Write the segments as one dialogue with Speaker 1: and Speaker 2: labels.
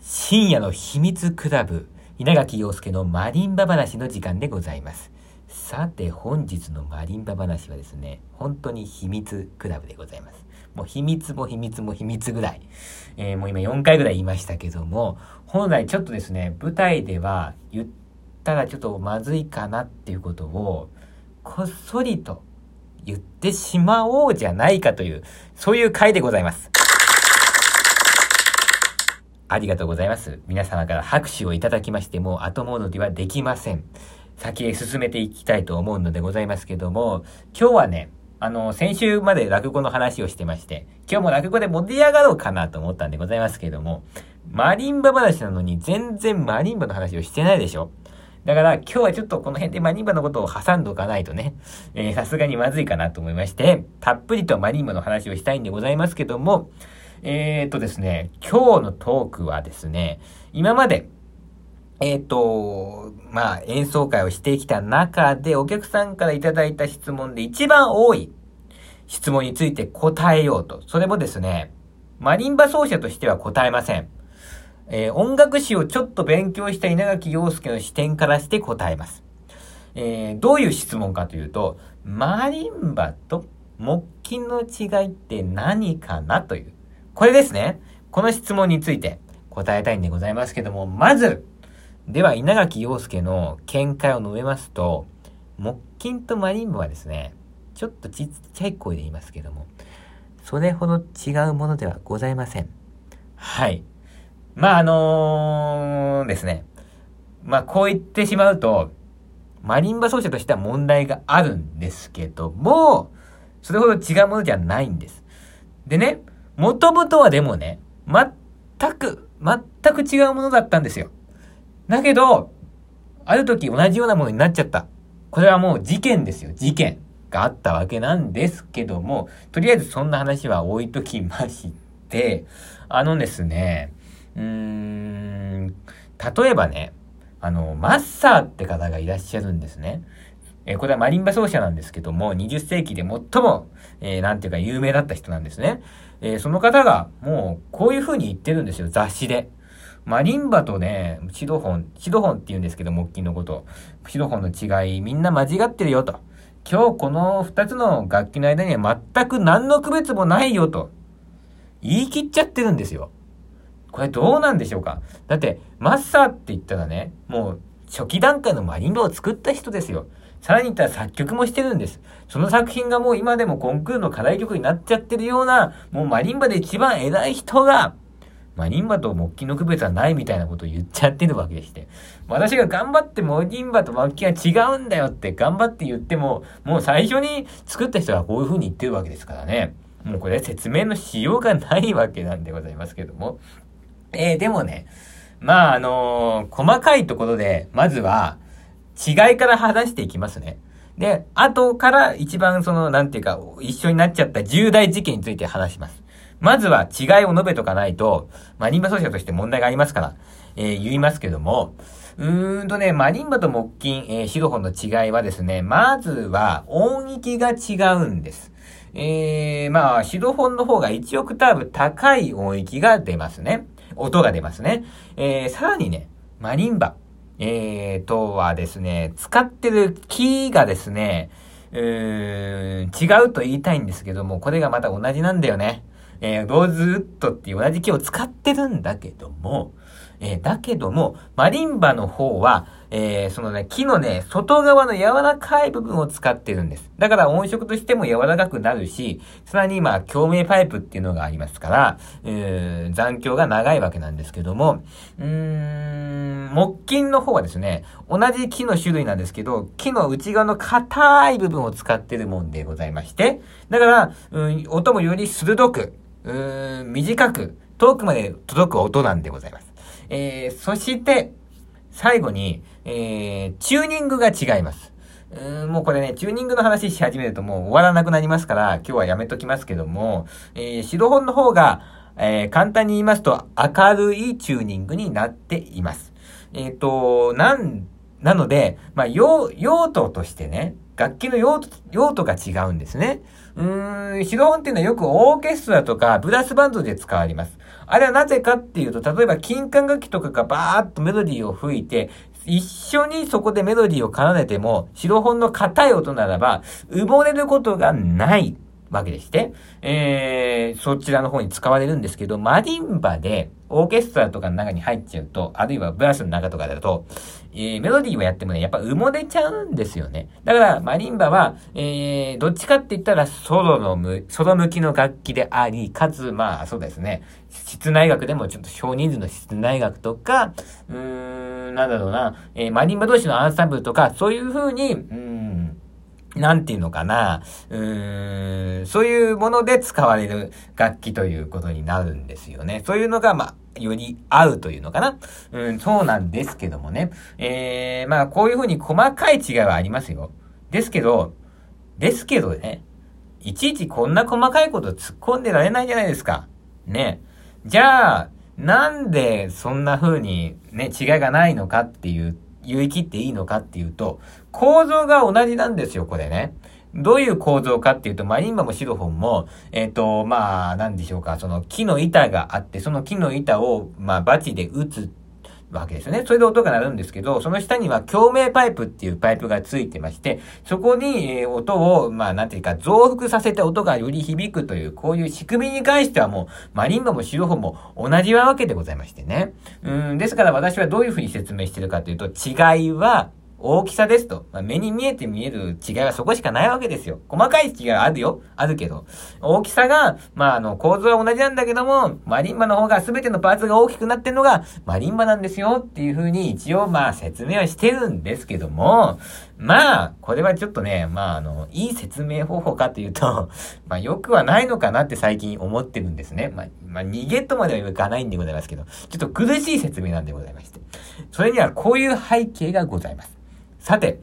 Speaker 1: 深夜の秘密クラブ、稲垣陽介のマリンバ話の時間でございます。さて本日のマリンバ話はですね、本当に秘密クラブでございます。もう秘密も秘密も秘密ぐらい。えー、もう今4回ぐらい言いましたけども、本来ちょっとですね、舞台では言ったらちょっとまずいかなっていうことを、こっそりと言ってしまおうじゃないかという、そういう回でございます。ありがとうございます。皆様から拍手をいただきましても後戻りはできません。先へ進めていきたいと思うのでございますけども、今日はね、あの、先週まで落語の話をしてまして、今日も落語で盛り上がろうかなと思ったんでございますけども、マリンバ話なのに全然マリンバの話をしてないでしょだから今日はちょっとこの辺でマリンバのことを挟んでおかないとね、さすがにまずいかなと思いまして、たっぷりとマリンバの話をしたいんでございますけども、えー、っとですね、今日のトークはですね、今まで、えー、っと、まあ、演奏会をしてきた中で、お客さんからいただいた質問で一番多い質問について答えようと。それもですね、マリンバ奏者としては答えません。えー、音楽史をちょっと勉強した稲垣陽介の視点からして答えます。えー、どういう質問かというと、マリンバと木琴の違いって何かなというこれですね。この質問について答えたいんでございますけども、まず、では稲垣陽介の見解を述べますと、木琴とマリンバはですね、ちょっとちっちゃい声で言いますけども、それほど違うものではございません。はい。まあ、あのー、ですね。まあ、こう言ってしまうと、マリンバ奏者としては問題があるんですけども、それほど違うものじゃないんです。でね、もともとはでもね、全く、全く違うものだったんですよ。だけど、ある時同じようなものになっちゃった。これはもう事件ですよ。事件があったわけなんですけども、とりあえずそんな話は置いときまして、あのですね、うーん、例えばね、あの、マッサーって方がいらっしゃるんですね。え、これはマリンバ奏者なんですけども、20世紀で最も、えー、なんていうか有名だった人なんですね。えー、その方が、もう、こういう風に言ってるんですよ、雑誌で。マリンバとね、シドフォン、シドフォンって言うんですけど、木琴のこと。シドフォンの違い、みんな間違ってるよと。今日この二つの楽器の間には全く何の区別もないよと。言い切っちゃってるんですよ。これどうなんでしょうか？だって、マッサーって言ったらね、もう初期段階のマリンバを作った人ですよ。さらに言ったら作曲もしてるんです。その作品がもう今でもコンクールの課題曲になっちゃってるような、もうマリンバで一番偉い人が、マリンバと木琴の区別はないみたいなことを言っちゃってるわけでして。私が頑張ってマリンバと木琴は違うんだよって頑張って言っても、もう最初に作った人はこういう風に言ってるわけですからね。もうこれ説明のしようがないわけなんでございますけども。えー、でもね、まああのー、細かいところで、まずは、違いから話していきますね。で、後から一番その、なんていうか、一緒になっちゃった重大事件について話します。まずは違いを述べとかないと、マリンバ奏者として問題がありますから、えー、言いますけども、うーんとね、マリンバと木琴、えー、シロフォンの違いはですね、まずは音域が違うんです。えー、まあ、シロフォンの方が1オクターブ高い音域が出ますね。音が出ますね。えー、さらにね、マリンバ。えーとはですね、使ってるキーがですね、うーん、違うと言いたいんですけども、これがまた同じなんだよね。えー、ローズウッドっていう同じ木を使ってるんだけども、えー、だけども、マリンバの方は、えー、そのね、木のね、外側の柔らかい部分を使ってるんです。だから音色としても柔らかくなるし、さらに今、共鳴パイプっていうのがありますから、えー、残響が長いわけなんですけども、うーん、木琴の方はですね、同じ木の種類なんですけど、木の内側の硬い部分を使ってるもんでございまして、だから、うん、音もより鋭く、短く、遠くまで届く音なんでございます。えー、そして、最後に、えー、チューニングが違います。うん、もうこれね、チューニングの話し始めるともう終わらなくなりますから、今日はやめときますけども、えー、白本の方が、えー、簡単に言いますと、明るいチューニングになっています。えっ、ー、と、なんなので、まあ、用、用途としてね、楽器の用途、用途が違うんですね。うーん、シロフォンっていうのはよくオーケストラとかブラスバンドで使われます。あれはなぜかっていうと、例えば金管楽器とかがバーッとメロディーを吹いて、一緒にそこでメロディーを奏でても、シロフォンの硬い音ならば、埋もれることがないわけでして、えー、そちらの方に使われるんですけど、マリンバで、オーケストラとかの中に入っちゃうと、あるいはブラスの中とかだと、えー、メロディーをやってもね、やっぱ埋もれちゃうんですよね。だから、マリンバは、えー、どっちかって言ったら、ソロのむ、ソロ向きの楽器であり、かつ、まあ、そうですね、室内楽でもちょっと少人数の室内楽とか、うーん、なんだろうな、えー、マリンバ同士のアンサンブルとか、そういう風に、うん、なんていうのかな、うーん、そういうもので使われる楽器ということになるんですよね。そういうのが、まあ、より合うというのかな。うん、そうなんですけどもね。えー、まあ、こういうふうに細かい違いはありますよ。ですけど、ですけどね、いちいちこんな細かいこと突っ込んでられないじゃないですか。ね。じゃあ、なんでそんな風にね、違いがないのかっていう言い切っていいのかっていうと、構造が同じなんですよ、これね。どういう構造かっていうと、マリンバもシロフォンも、えっ、ー、と、まあ、なんでしょうか、その木の板があって、その木の板を、まあ、バチで打つわけですよね。それで音が鳴るんですけど、その下には共鳴パイプっていうパイプがついてまして、そこに、音を、まあなんていうか増幅させて音がより響くという、こういう仕組みに関してはもう、マリンバもシロホも同じわけでございましてね。うん、ですから私はどういうふうに説明してるかというと、違いは、大きさですと。まあ、目に見えて見える違いはそこしかないわけですよ。細かい違いはあるよ。あるけど。大きさが、まあ、あの、構造は同じなんだけども、マリンバの方が全てのパーツが大きくなってるのが、マリンバなんですよっていう風に一応、まあ、説明はしてるんですけども、まあ、これはちょっとね、まあ、あの、いい説明方法かというと、まあ、よくはないのかなって最近思ってるんですね。まあ、まあ、逃げとまではいかないんでございますけど、ちょっと苦しい説明なんでございまして。それにはこういう背景がございます。さて、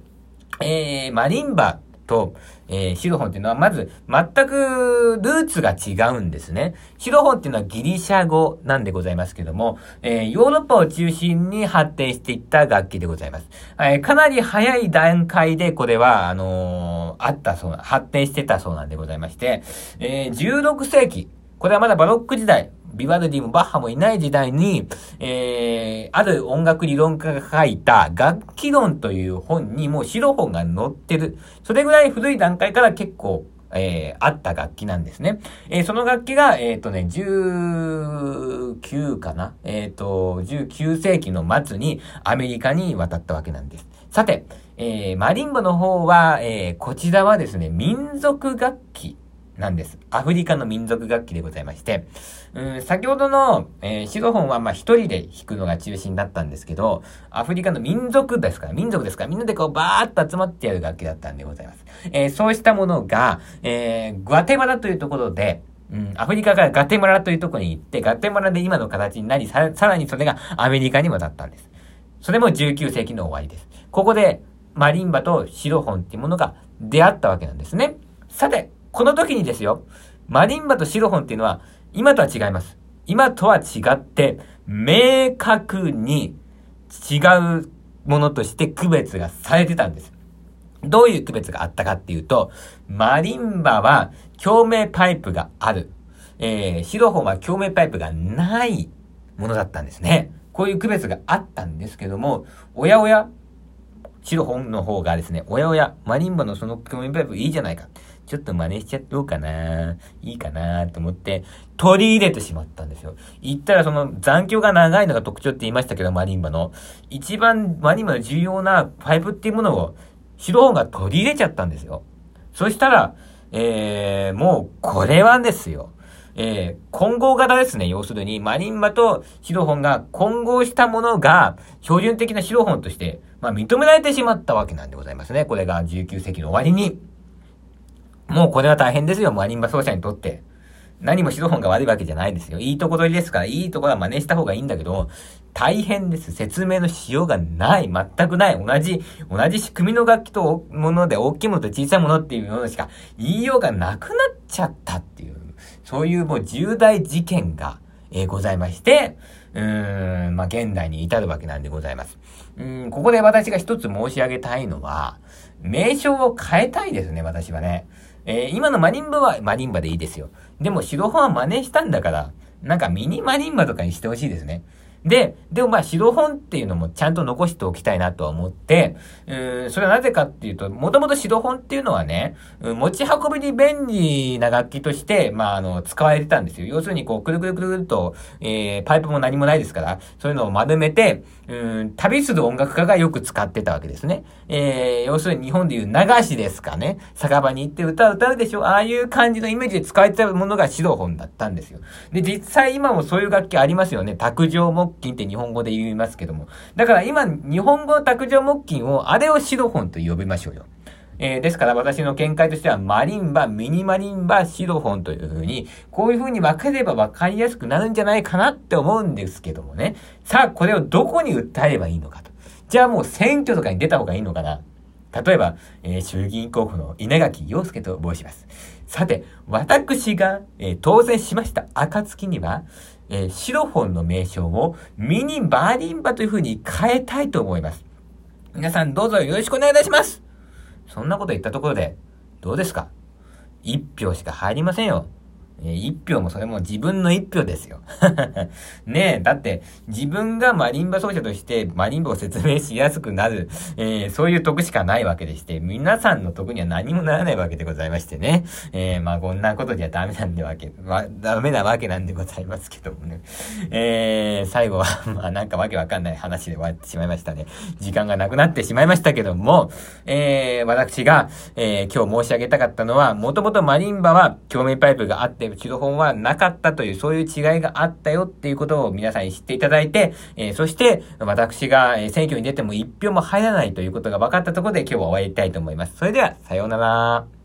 Speaker 1: えー、マリンバと、えー、シロフォンっていうのは、まず、全くルーツが違うんですね。シロフォンっていうのはギリシャ語なんでございますけども、えー、ヨーロッパを中心に発展していった楽器でございます。えー、かなり早い段階でこれは、あのー、あったそうな、発展してたそうなんでございまして、えー、16世紀、これはまだバロック時代、ビバルディもバッハもいない時代に、えー、ある音楽理論家が書いた楽器論という本にもう白本が載ってる。それぐらい古い段階から結構えー、あった楽器なんですね。えー、その楽器が、えっ、ー、とね、19かな？えっ、と、19世紀の末にアメリカに渡ったわけなんです。さて、えー、マリンバの方は、えー、こちらはですね、民族楽器なんです。アフリカの民族楽器でございまして、うん、先ほどの、えー、シロフォンはまあ一人で弾くのが中心だったんですけど、アフリカの民族ですから、民族ですから、みんなでこうバーッと集まってやる楽器だったんでございます。えー、そうしたものが、えー、グアテマラというところで、うん、アフリカからガテマラというところに行って、ガテマラで今の形になり、さらにそれがアメリカに渡ったんです。それも19世紀の終わりです。ここで、マリンバとシロフォンっていうものが出会ったわけなんですね。さて、この時にですよ、マリンバとシロフォンっていうのは、今とは違います。今とは違って、明確に違うものとして区別がされてたんです。どういう区別があったかっていうと、マリンバは共鳴パイプがある。えー、シロフォンは共鳴パイプがないものだったんですね。こういう区別があったんですけども、おやおや、シロフォンの方がですね、おやおや、マリンバのその共鳴パイプいいじゃないか。ちょっと真似しちゃってどうかないいかなと思って、取り入れてしまったんですよ。言ったらその残響が長いのが特徴って言いましたけど、マリンバの。一番マリンバの重要なパイプっていうものを、白本が取り入れちゃったんですよ。そしたら、えー、もう、これはですよ。えー、混合型ですね。要するに、マリンバとシロフォンが混合したものが、標準的なシロフォンとして、まあ、認められてしまったわけなんでございますね。これが19世紀の終わりに。もうこれは大変ですよ、マリンバ奏者にとって。何も白本が悪いわけじゃないですよ。いいとこ取りですから、いいところは真似した方がいいんだけど、大変です。説明のしようがない。全くない。同じ、同じ仕組みの楽器ともので、大きいものと小さいものっていうものしか言いようがなくなっちゃったっていう、そういうもう重大事件が、えー、ございまして、うーん、まあ、現代に至るわけなんでございます。うん、ここで私が一つ申し上げたいのは、名称を変えたいですね、私はね。えー、今のマリンバはマリンバでいいですよ。でも、白本は真似したんだから、なんかミニマリンバとかにしてほしいですね。で、でもまあ、白本っていうのもちゃんと残しておきたいなとは思って、うん、それはなぜかっていうと、もともと白本っていうのはね、持ち運びに便利な楽器として、まあ、あの、使われてたんですよ。要するに、こう、くるくるくると、えー、パイプも何もないですから、そういうのを丸めて、うん、旅する音楽家がよく使ってたわけですね。えー、要するに日本でいう流しですかね。酒場に行って歌歌うでしょああいう感じのイメージで使われてたものが白本だったんですよ。で、実際今もそういう楽器ありますよね。卓上木琴って日本語で言いますけども。だから今、日本語の卓上木琴を、あれを白本と呼びましょうよ。えー、ですから私の見解としては、マリンバ、ミニマリンバ、シロフォンという風に、こういう風に分ければ分かりやすくなるんじゃないかなって思うんですけどもね。さあ、これをどこに訴えればいいのかと。じゃあもう選挙とかに出た方がいいのかな。例えば、えー、衆議院候補の稲垣陽介と申します。さて、私が、えー、当選しました暁には、えー、シロフォンの名称をミニバーリンバという風に変えたいと思います。皆さんどうぞよろしくお願いいたしますそんなこと言ったところで、どうですか？一票しか入りませんよ。え一票もそれも自分の一票ですよ。ねえ、だって自分がマリンバ奏者としてマリンバを説明しやすくなる、えー、そういう得しかないわけでして、皆さんの得には何もならないわけでございましてね。えー、まあこんなことじゃダメなんでわけ、ま、ダメなわけなんでございますけどもね。えー、最後は まあなんかわけわかんない話で終わってしまいましたね。時間がなくなってしまいましたけども、えー、私が、えー、今日申し上げたかったのは、もともとマリンバは共鳴パイプがあって、で、ロ本はなかったという、そういう違いがあったよっていうことを皆さんに知っていただいて、えー、そして、私が選挙に出ても一票も入らないということが分かったところで今日は終わりたいと思います。それでは、さようなら。